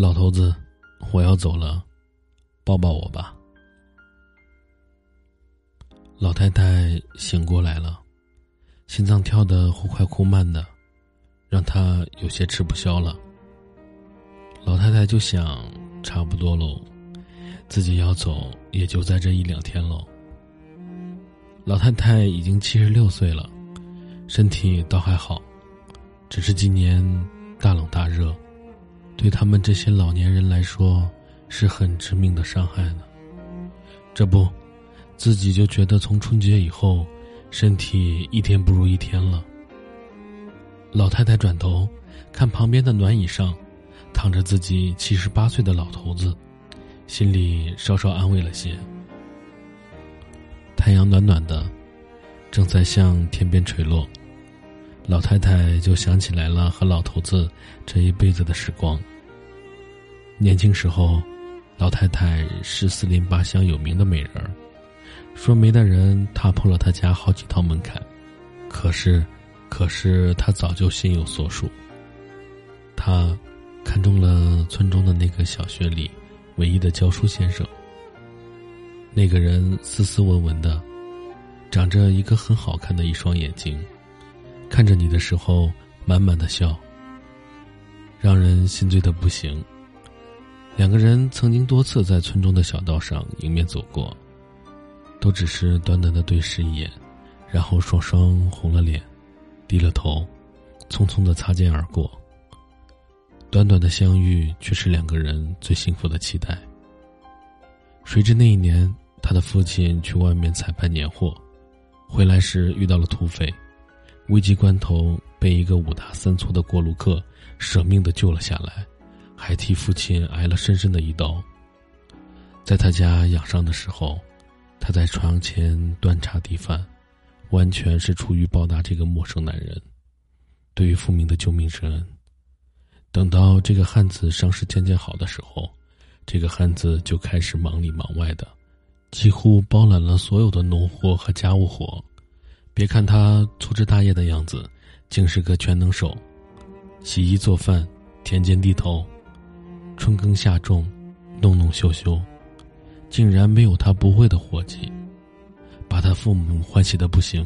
老头子，我要走了，抱抱我吧。老太太醒过来了，心脏跳得忽快忽慢的，让她有些吃不消了。老太太就想，差不多喽，自己要走也就在这一两天喽。老太太已经七十六岁了，身体倒还好，只是今年大冷大热。对他们这些老年人来说，是很致命的伤害呢。这不，自己就觉得从春节以后，身体一天不如一天了。老太太转头看旁边的暖椅上，躺着自己七十八岁的老头子，心里稍稍安慰了些。太阳暖暖的，正在向天边垂落。老太太就想起来了和老头子这一辈子的时光。年轻时候，老太太是四邻八乡有名的美人儿，说媒的人踏破了她家好几道门槛。可是，可是她早就心有所属。她看中了村中的那个小学里唯一的教书先生。那个人斯斯文文的，长着一个很好看的一双眼睛。看着你的时候，满满的笑，让人心醉的不行。两个人曾经多次在村中的小道上迎面走过，都只是短短的对视一眼，然后双双红了脸，低了头，匆匆的擦肩而过。短短的相遇，却是两个人最幸福的期待。谁知那一年，他的父亲去外面采办年货，回来时遇到了土匪。危急关头，被一个五大三粗的过路客舍命的救了下来，还替父亲挨了深深的一刀。在他家养伤的时候，他在床前端茶递饭，完全是出于报答这个陌生男人对于父明的救命之恩。等到这个汉子伤势渐渐好的时候，这个汉子就开始忙里忙外的，几乎包揽了所有的农活和家务活。别看他粗枝大叶的样子，竟是个全能手，洗衣做饭、田间地头、春耕夏种、弄弄修修，竟然没有他不会的活计，把他父母欢喜的不行，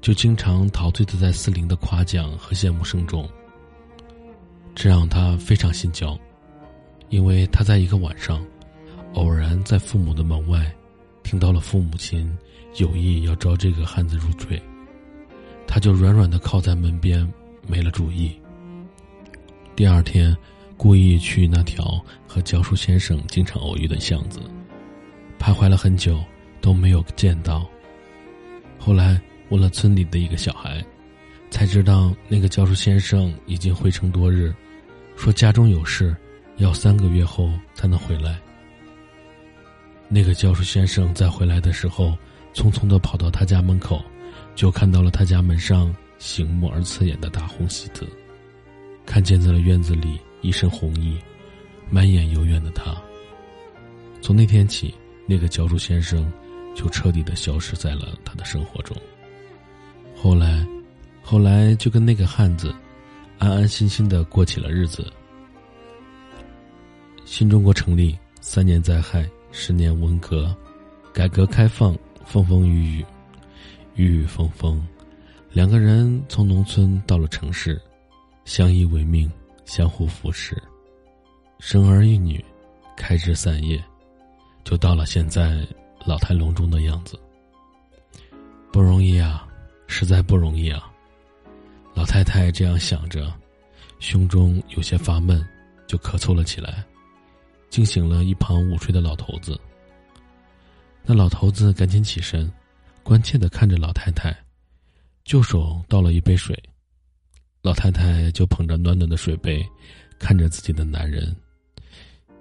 就经常陶醉的在四邻的夸奖和羡慕声中。这让他非常心焦，因为他在一个晚上，偶然在父母的门外，听到了父母亲。有意要招这个汉子入赘，他就软软的靠在门边，没了主意。第二天，故意去那条和教书先生经常偶遇的巷子，徘徊了很久都没有见到。后来问了村里的一个小孩，才知道那个教书先生已经回城多日，说家中有事，要三个月后才能回来。那个教书先生在回来的时候。匆匆的跑到他家门口，就看到了他家门上醒目而刺眼的大红喜字。看见在了院子里一身红衣、满眼幽怨的他。从那天起，那个教书先生就彻底的消失在了他的生活中。后来，后来就跟那个汉子安安心心的过起了日子。新中国成立，三年灾害，十年文革，改革开放。风风雨雨，雨雨风风，两个人从农村到了城市，相依为命，相互扶持，生儿育女，开枝散叶，就到了现在老态龙钟的样子。不容易啊，实在不容易啊！老太太这样想着，胸中有些发闷，就咳嗽了起来，惊醒了一旁午睡的老头子。那老头子赶紧起身，关切的看着老太太，就手倒了一杯水。老太太就捧着暖暖的水杯，看着自己的男人，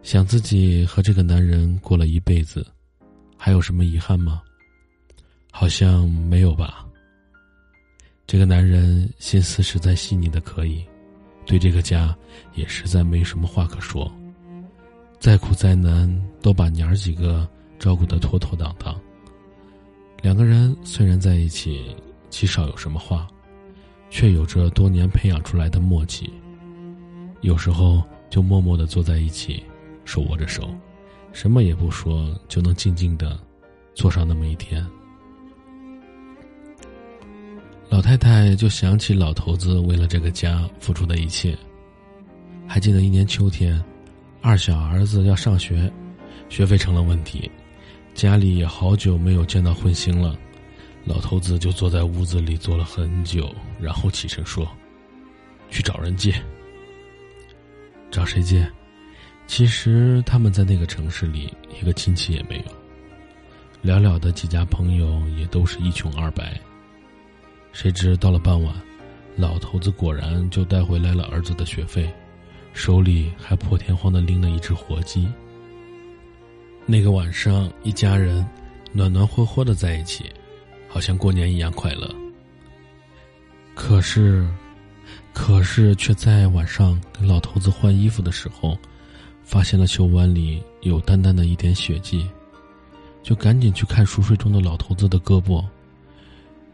想自己和这个男人过了一辈子，还有什么遗憾吗？好像没有吧。这个男人心思实在细腻的可以，对这个家也实在没什么话可说。再苦再难，都把娘儿几个。照顾的妥妥当当。两个人虽然在一起极少有什么话，却有着多年培养出来的默契。有时候就默默的坐在一起，手握着手，什么也不说，就能静静的坐上那么一天。老太太就想起老头子为了这个家付出的一切。还记得一年秋天，二小儿子要上学，学费成了问题，家里也好久没有见到荤腥了。老头子就坐在屋子里坐了很久，然后起身说：“去找人借。”找谁借？其实他们在那个城市里一个亲戚也没有，寥寥的几家朋友也都是一穷二白。谁知到了傍晚，老头子果然就带回来了儿子的学费，手里还破天荒的拎了一只活鸡。那个晚上，一家人暖暖和和的在一起，好像过年一样快乐。可是，可是却在晚上给老头子换衣服的时候，发现了袖弯里有淡淡的一点血迹，就赶紧去看熟睡中的老头子的胳膊。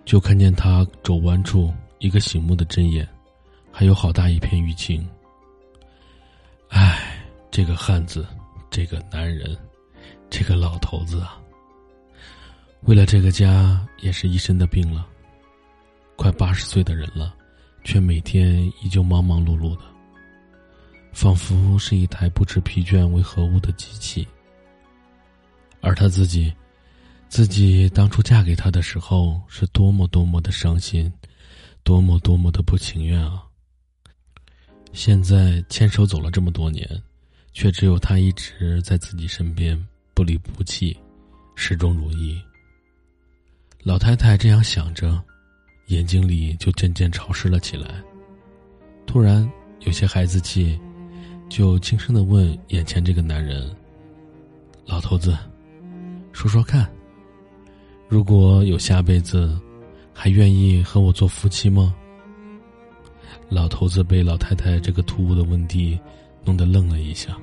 就看见他肘弯处一个醒目的针眼，还有好大一片淤青。这个汉子，这个男人，这个老头子啊，为了这个家也是一身的病了。快八十岁的人了，却每天依旧忙忙碌碌的，仿佛是一台不知疲倦为何物的机器。而他自己。自己当初嫁给他的时候，是多么多么的伤心，多么多么的不情愿啊！现在牵手走了这么多年，却只有他一直在自己身边，不离不弃，始终如一。老太太这样想着，眼睛里就渐渐潮湿了起来。突然有些孩子气，就轻声的问眼前这个男人：“老头子，说说看。”如果有下辈子，还愿意和我做夫妻吗？老头子被老太太这个突兀的问题弄得愣了一下，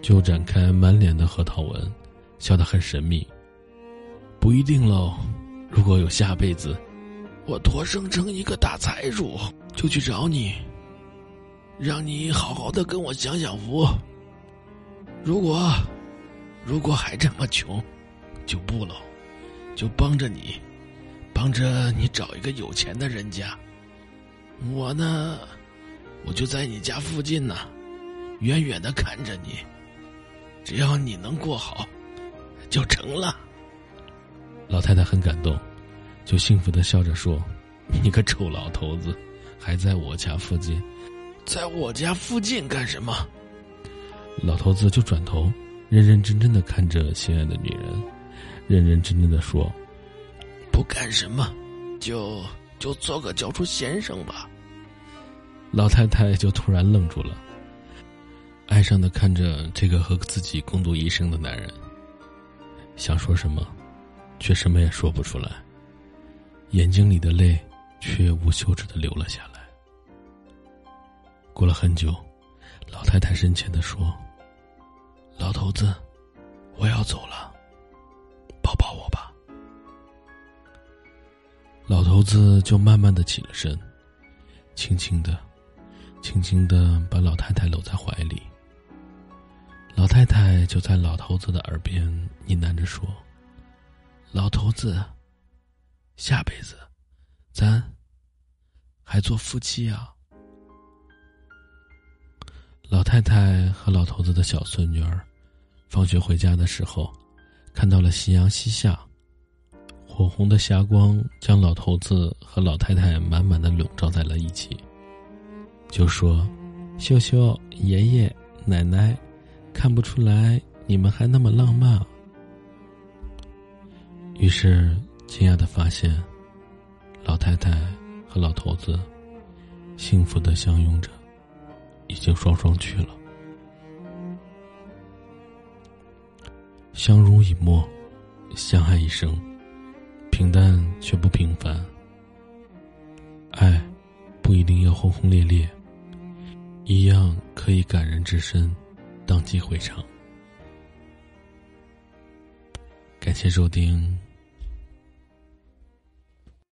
就展开满脸的核桃纹，笑得很神秘。不一定喽，如果有下辈子，我托生成一个大财主，就去找你，让你好好的跟我享享福。如果，如果还这么穷，就不喽。就帮着你，帮着你找一个有钱的人家。我呢，我就在你家附近呢，远远的看着你。只要你能过好，就成了。老太太很感动，就幸福的笑着说：“你个臭老头子，还在我家附近，在我家附近干什么？”老头子就转头，认认真真的看着心爱的女人。认认真真的说：“不干什么，就就做个教书先生吧。”老太太就突然愣住了，哀伤的看着这个和自己共度一生的男人，想说什么，却什么也说不出来，眼睛里的泪却无休止的流了下来。过了很久，老太太深情的说：“老头子，我要走了。”抱抱我吧，老头子就慢慢的起了身，轻轻的，轻轻的把老太太搂在怀里。老太太就在老头子的耳边呢喃着说：“老头子，下辈子，咱还做夫妻啊。”老太太和老头子的小孙女儿，放学回家的时候。看到了夕阳西下，火红的霞光将老头子和老太太满满的笼罩在了一起。就说：“秀秀，爷爷奶奶，看不出来你们还那么浪漫。”于是惊讶的发现，老太太和老头子幸福的相拥着，已经双双去了。相濡以沫，相爱一生，平淡却不平凡。爱不一定要轰轰烈烈，一样可以感人至深，荡气回肠。感谢收听。